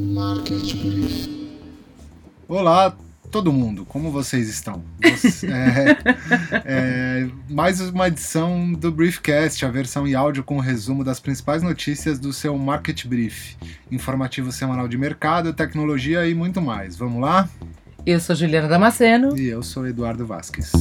Market Brief. Olá, todo mundo, como vocês estão? Você, é, é, mais uma edição do Briefcast, a versão em áudio com o resumo das principais notícias do seu Market Brief, informativo semanal de mercado, tecnologia e muito mais. Vamos lá? Eu sou Juliana Damasceno. E eu sou Eduardo Vasques.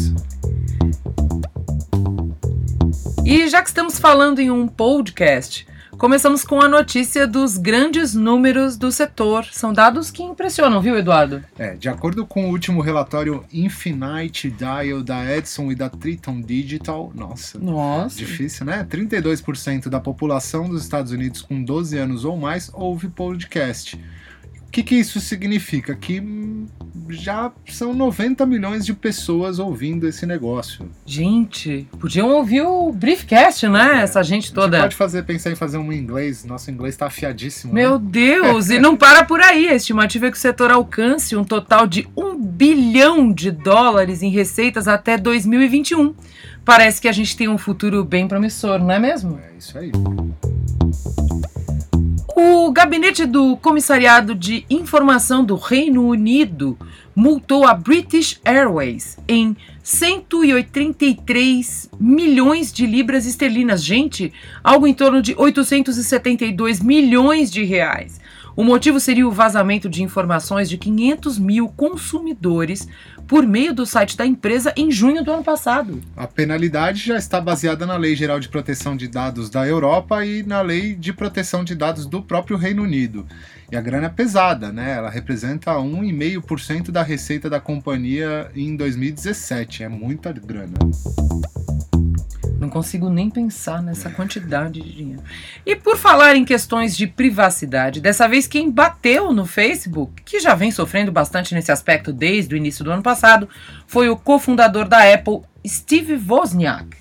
E já que estamos falando em um podcast, Começamos com a notícia dos grandes números do setor. São dados que impressionam, viu, Eduardo? É, de acordo com o último relatório Infinite Dial da Edison e da Triton Digital, nossa, nossa. difícil, né? 32% da população dos Estados Unidos com 12 anos ou mais ouve podcast. O que, que isso significa? Que já são 90 milhões de pessoas ouvindo esse negócio. Gente, podiam ouvir o Briefcast, né? É, Essa gente toda. Você pode fazer, pensar em fazer um inglês. Nosso inglês está afiadíssimo. Meu né? Deus! e não para por aí. A estimativa é que o setor alcance um total de um bilhão de dólares em receitas até 2021. Parece que a gente tem um futuro bem promissor, não é mesmo? É isso aí. O gabinete do Comissariado de Informação do Reino Unido multou a British Airways em 183 milhões de libras esterlinas. Gente, algo em torno de 872 milhões de reais. O motivo seria o vazamento de informações de 500 mil consumidores por meio do site da empresa em junho do ano passado. A penalidade já está baseada na Lei Geral de Proteção de Dados da Europa e na Lei de Proteção de Dados do próprio Reino Unido. E a grana é pesada, né? Ela representa 1,5% da receita da companhia em 2017. É muita grana. Não consigo nem pensar nessa quantidade de dinheiro. E por falar em questões de privacidade, dessa vez quem bateu no Facebook, que já vem sofrendo bastante nesse aspecto desde o início do ano passado, foi o cofundador da Apple, Steve Wozniak.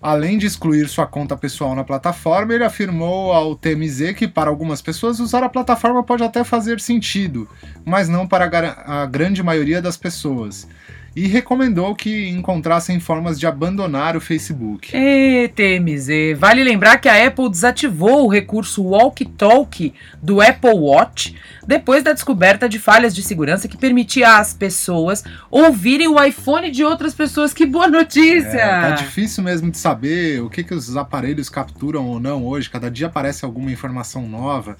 Além de excluir sua conta pessoal na plataforma, ele afirmou ao TMZ que para algumas pessoas usar a plataforma pode até fazer sentido, mas não para a grande maioria das pessoas e recomendou que encontrassem formas de abandonar o Facebook. E TMZ, vale lembrar que a Apple desativou o recurso Walk Talk do Apple Watch depois da descoberta de falhas de segurança que permitia às pessoas ouvirem o iPhone de outras pessoas. Que boa notícia! É, tá difícil mesmo de saber o que, que os aparelhos capturam ou não hoje. Cada dia aparece alguma informação nova.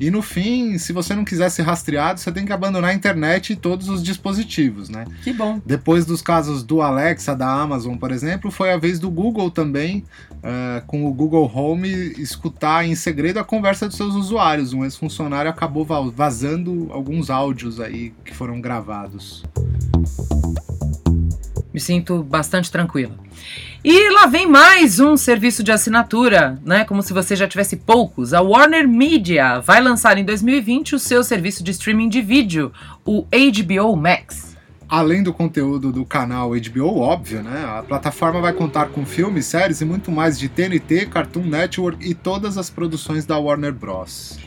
E no fim, se você não quiser ser rastreado, você tem que abandonar a internet e todos os dispositivos, né? Que bom. Depois dos casos do Alexa, da Amazon, por exemplo, foi a vez do Google também, uh, com o Google Home, escutar em segredo a conversa dos seus usuários. Um ex-funcionário acabou vazando alguns áudios aí que foram gravados. Me sinto bastante tranquila. E lá vem mais um serviço de assinatura, né? Como se você já tivesse poucos. A Warner Media vai lançar em 2020 o seu serviço de streaming de vídeo, o HBO Max. Além do conteúdo do canal HBO, óbvio, né? A plataforma vai contar com filmes, séries e muito mais de TNT, Cartoon Network e todas as produções da Warner Bros.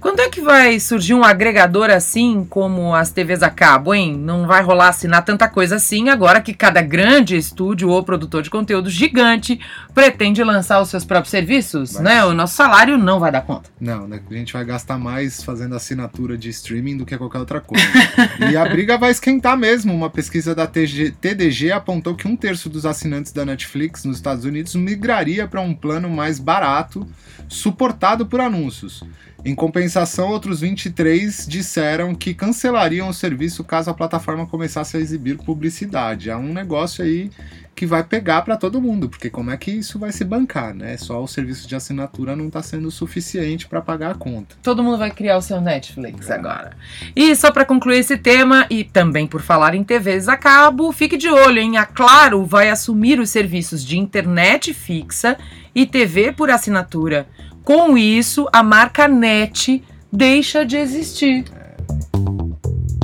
Quando é que vai surgir um agregador assim como as TVs a cabo, hein? Não vai rolar assinar tanta coisa assim agora que cada grande estúdio ou produtor de conteúdo gigante pretende lançar os seus próprios serviços, né? O nosso salário não vai dar conta. Não, né? A gente vai gastar mais fazendo assinatura de streaming do que qualquer outra coisa. e a briga vai esquentar mesmo. Uma pesquisa da TG, TDG apontou que um terço dos assinantes da Netflix nos Estados Unidos migraria para um plano mais barato, suportado por anúncios. Em compensação, outros 23 disseram que cancelariam o serviço caso a plataforma começasse a exibir publicidade. É um negócio aí que vai pegar para todo mundo, porque como é que isso vai se bancar, né? Só o serviço de assinatura não está sendo suficiente para pagar a conta. Todo mundo vai criar o seu Netflix é. agora. E só para concluir esse tema e também por falar em TVs a cabo, fique de olho, hein? A Claro vai assumir os serviços de internet fixa e TV por assinatura. Com isso, a marca NET deixa de existir. É.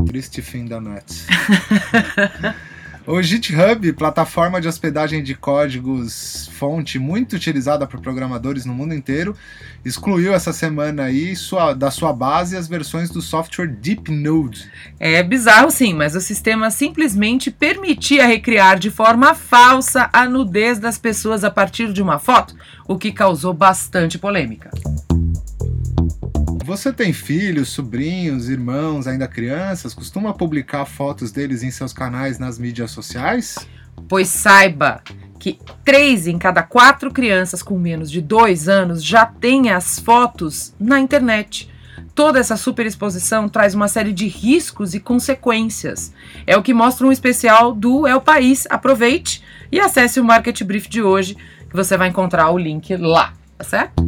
Triste fim da NET. O GitHub, plataforma de hospedagem de códigos fonte muito utilizada por programadores no mundo inteiro, excluiu essa semana aí sua, da sua base as versões do software DeepNode. É bizarro sim, mas o sistema simplesmente permitia recriar de forma falsa a nudez das pessoas a partir de uma foto, o que causou bastante polêmica. Você tem filhos, sobrinhos, irmãos, ainda crianças? Costuma publicar fotos deles em seus canais nas mídias sociais? Pois saiba que três em cada quatro crianças com menos de dois anos já têm as fotos na internet. Toda essa superexposição traz uma série de riscos e consequências. É o que mostra um especial do É o País. Aproveite e acesse o Market Brief de hoje, que você vai encontrar o link lá, tá certo?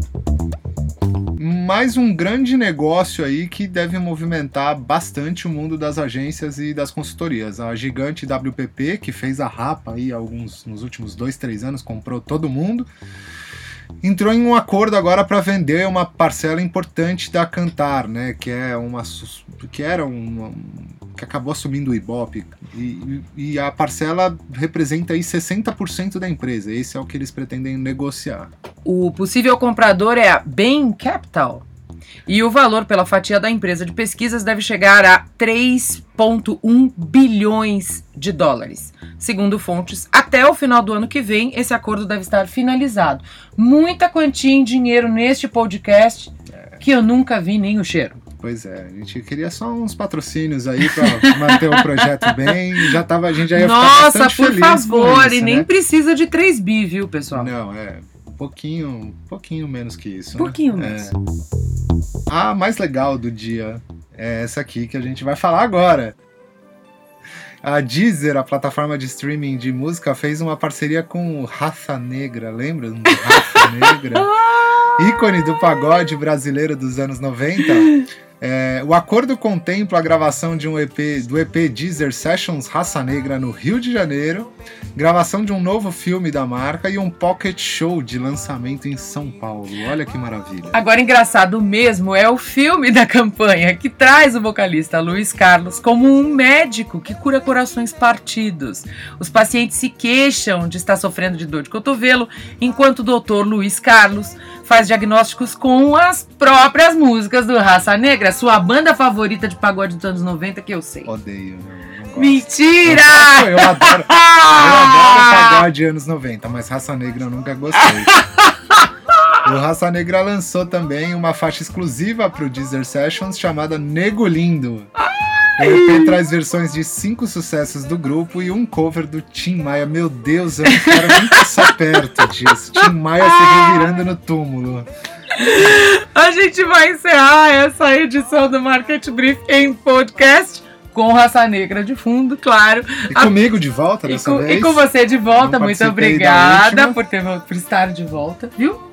Mais um grande negócio aí que deve movimentar bastante o mundo das agências e das consultorias. A gigante WPP, que fez a rapa aí alguns nos últimos dois, três anos, comprou todo mundo entrou em um acordo agora para vender uma parcela importante da Cantar, né, que é uma que era uma que acabou assumindo o Ibope e, e a parcela representa aí 60% da empresa. Esse é o que eles pretendem negociar. O possível comprador é a Bain Capital. E o valor pela fatia da empresa de pesquisas deve chegar a 3,1 bilhões de dólares. Segundo fontes, até o final do ano que vem, esse acordo deve estar finalizado. Muita quantia em dinheiro neste podcast que eu nunca vi nem o cheiro. Pois é, a gente queria só uns patrocínios aí para manter o projeto bem. Já tava, a gente já ia Nossa, ficar por feliz favor, isso, e nem né? precisa de 3 bi, viu, pessoal? Não, é pouquinho, um pouquinho menos que isso. né? Pouquinho É. menos. A mais legal do dia é essa aqui que a gente vai falar agora. A Deezer, a plataforma de streaming de música, fez uma parceria com o Raça Negra, lembra? Raça Negra? Ícone do pagode brasileiro dos anos 90. É, o acordo contempla a gravação de um EP do EP Deezer Sessions Raça Negra no Rio de Janeiro, gravação de um novo filme da marca e um pocket show de lançamento em São Paulo. Olha que maravilha. Agora, engraçado mesmo é o filme da campanha que traz o vocalista Luiz Carlos como um médico que cura corações partidos. Os pacientes se queixam de estar sofrendo de dor de cotovelo, enquanto o doutor Luiz Carlos faz diagnósticos com as próprias músicas do Raça Negra, sua banda favorita de pagode dos anos 90 que eu sei. Odeio. gosto. Mentira! Eu adoro, eu adoro pagode anos 90, mas Raça Negra eu nunca gostei. O Raça Negra lançou também uma faixa exclusiva para o Deezer Sessions chamada Nego Lindo. O EP traz versões de cinco sucessos do grupo e um cover do Tim Maia. Meu Deus, eu não quero nem passar perto disso. Tim Maia se revirando no túmulo. A gente vai encerrar essa edição do Market Brief em podcast com Raça Negra de fundo, claro. E comigo de volta E dessa com, vez. e com você de volta, muito obrigada por, ter, por estar de volta, viu?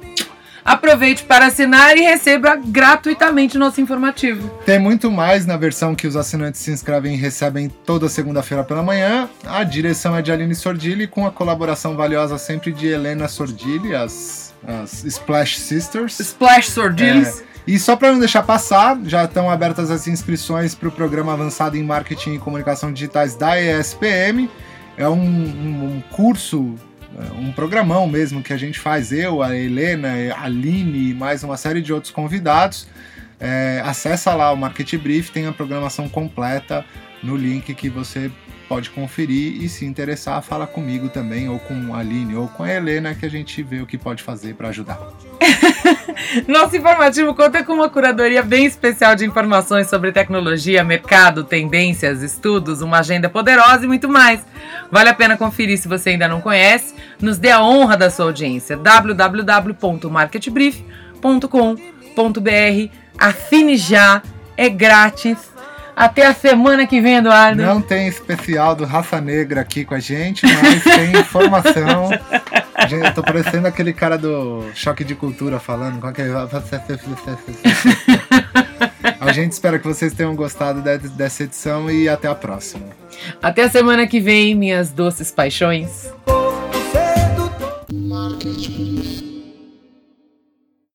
Aproveite para assinar e receba gratuitamente nosso informativo. Tem muito mais na versão que os assinantes se inscrevem e recebem toda segunda-feira pela manhã. A direção é de Aline Sordilli, com a colaboração valiosa sempre de Helena Sordilli, as, as Splash Sisters. Splash Sordiles. E só para não deixar passar, já estão abertas as inscrições para o programa avançado em marketing e comunicação digitais da ESPM. É um, um- um curso, é, um programão mesmo que a gente faz, eu, a Helena, a Aline e mais uma série de outros convidados. É, acessa lá o Market Brief, tem a programação completa no link que você pode conferir e se interessar, fala comigo também, ou com a Aline, ou com a Helena, que a gente vê o que pode fazer para ajudar. Nosso informativo conta com uma curadoria bem especial de informações sobre tecnologia, mercado, tendências, estudos, uma agenda poderosa e muito mais. Vale a pena conferir se você ainda não conhece. Nos dê a honra da sua audiência. www.marketbrief.com.br Assine já, é grátis. Até a semana que vem, Eduardo. Não tem especial do Raça Negra aqui com a gente, mas tem informação. Gente, eu tô parecendo aquele cara do Choque de Cultura falando. qual que é? A gente espera que vocês tenham gostado de- dessa edição e até a próxima. Até a semana que vem, minhas doces paixões. Market Brief.